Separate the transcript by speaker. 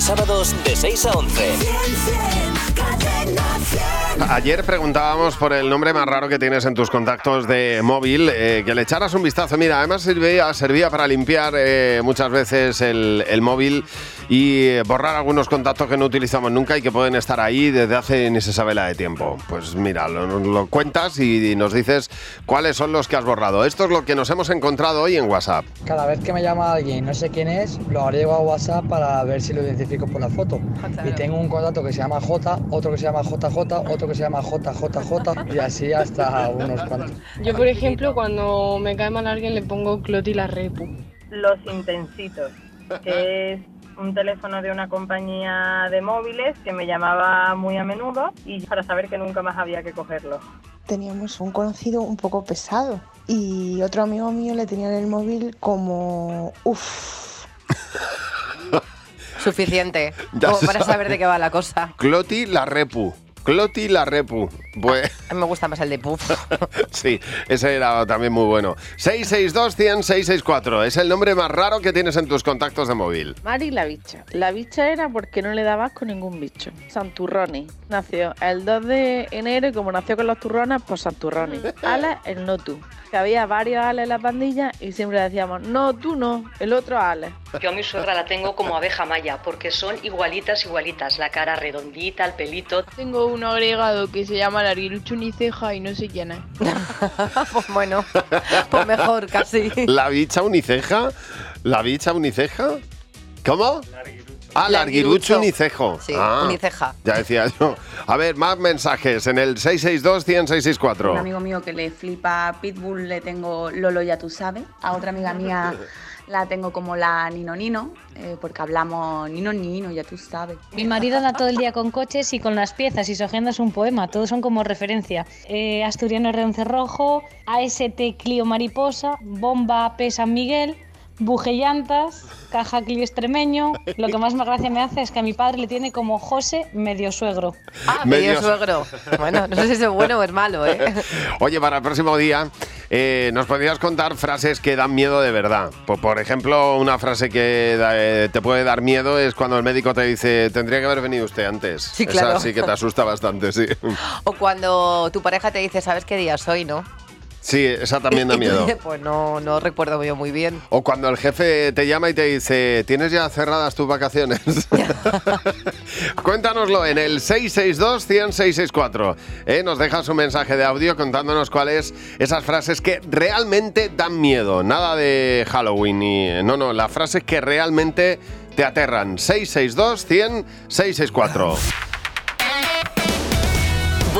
Speaker 1: a sábados de 6 a 11.
Speaker 2: Ayer preguntábamos por el nombre más raro que tienes en tus contactos de móvil, eh, que le echaras un vistazo. Mira, además servía, servía para limpiar eh, muchas veces el, el móvil y eh, borrar algunos contactos que no utilizamos nunca y que pueden estar ahí desde hace ni se sabe la de tiempo. Pues mira, lo, lo cuentas y nos dices cuáles son los que has borrado. Esto es lo que nos hemos encontrado hoy en WhatsApp.
Speaker 3: Cada vez que me llama alguien y no sé quién es, lo agrego a WhatsApp para ver si lo identifico por la foto. Y tengo un contacto que se llama J, otro que se llama JJ, otro que se llama JJJ y así hasta unos cuantos.
Speaker 4: Yo, por ejemplo, cuando me cae mal alguien le pongo Cloti la repu.
Speaker 5: Los Intensitos, que es un teléfono de una compañía de móviles que me llamaba muy a menudo y para saber que nunca más había que cogerlo.
Speaker 6: Teníamos un conocido un poco pesado y otro amigo mío le tenía en el móvil como, uff,
Speaker 7: Suficiente.
Speaker 2: Ya
Speaker 7: Como para
Speaker 2: sabe.
Speaker 7: saber de qué va la cosa.
Speaker 2: Cloti la repu. Cloti la repu. Pues
Speaker 7: A mí me gusta más el de puff.
Speaker 2: sí, ese era también muy bueno. 662 100 664 es el nombre más raro que tienes en tus contactos de móvil.
Speaker 8: Mari la bicha. La bicha era porque no le dabas con ningún bicho. Santurroni. Nació el 2 de enero y como nació con los turrones, pues Santurroni. Alex, el no tú. Que había varios Alex en la pandilla y siempre decíamos, no, tú no, el otro Alex.
Speaker 9: Yo a mi suegra la tengo como abeja maya, porque son igualitas, igualitas. La cara redondita, el pelito.
Speaker 4: Tengo uno agregado que se llama Larguirucho Uniceja y no sé quién es.
Speaker 7: pues bueno, pues mejor casi.
Speaker 2: ¿La bicha uniceja? ¿La bicha uniceja? ¿Cómo? Ah, larguirucho unicejo.
Speaker 7: Sí,
Speaker 2: Ah,
Speaker 7: uniceja.
Speaker 2: Ya decía yo. A ver, más mensajes en el 662 100 664
Speaker 10: Un amigo mío que le flipa Pitbull le tengo Lolo ya tú sabes. A otra amiga mía la tengo como la Nino Nino, eh, porque hablamos Nino Nino, ya tú sabes.
Speaker 11: Mi marido anda todo el día con coches y con las piezas y su agenda es un poema, todos son como referencia. Eh, Asturiano Reonce Rojo, AST Clio Mariposa, Bomba P San Miguel, Buje Llantas, Caja Clio Extremeño. Lo que más gracia me hace es que a mi padre le tiene como José medio suegro.
Speaker 7: Ah,
Speaker 2: Medio-
Speaker 7: medio suegro. Bueno, no sé si es bueno o es malo, ¿eh?
Speaker 2: Oye, para el próximo día, eh, ¿nos podrías contar frases que dan miedo de verdad? Por, por ejemplo, una frase que da- eh, te puede dar miedo es cuando el médico te dice, tendría que haber venido usted antes.
Speaker 7: Sí,
Speaker 2: Esa
Speaker 7: claro.
Speaker 2: sí que te asusta bastante, sí.
Speaker 7: O cuando tu pareja te dice, ¿sabes qué día soy, no?
Speaker 2: Sí, esa también da
Speaker 7: Y
Speaker 2: miedo.
Speaker 7: Pues no, no recuerdo yo muy bien.
Speaker 2: O cuando el jefe te llama y te dice, ¿tienes ya cerradas tus vacaciones? Cuéntanoslo en el 662-100-664. ¿eh? Nos dejas un mensaje de audio contándonos cuáles esas frases que realmente dan miedo. Nada de Halloween ni... No, no, las frases que realmente te aterran. 662-100-664.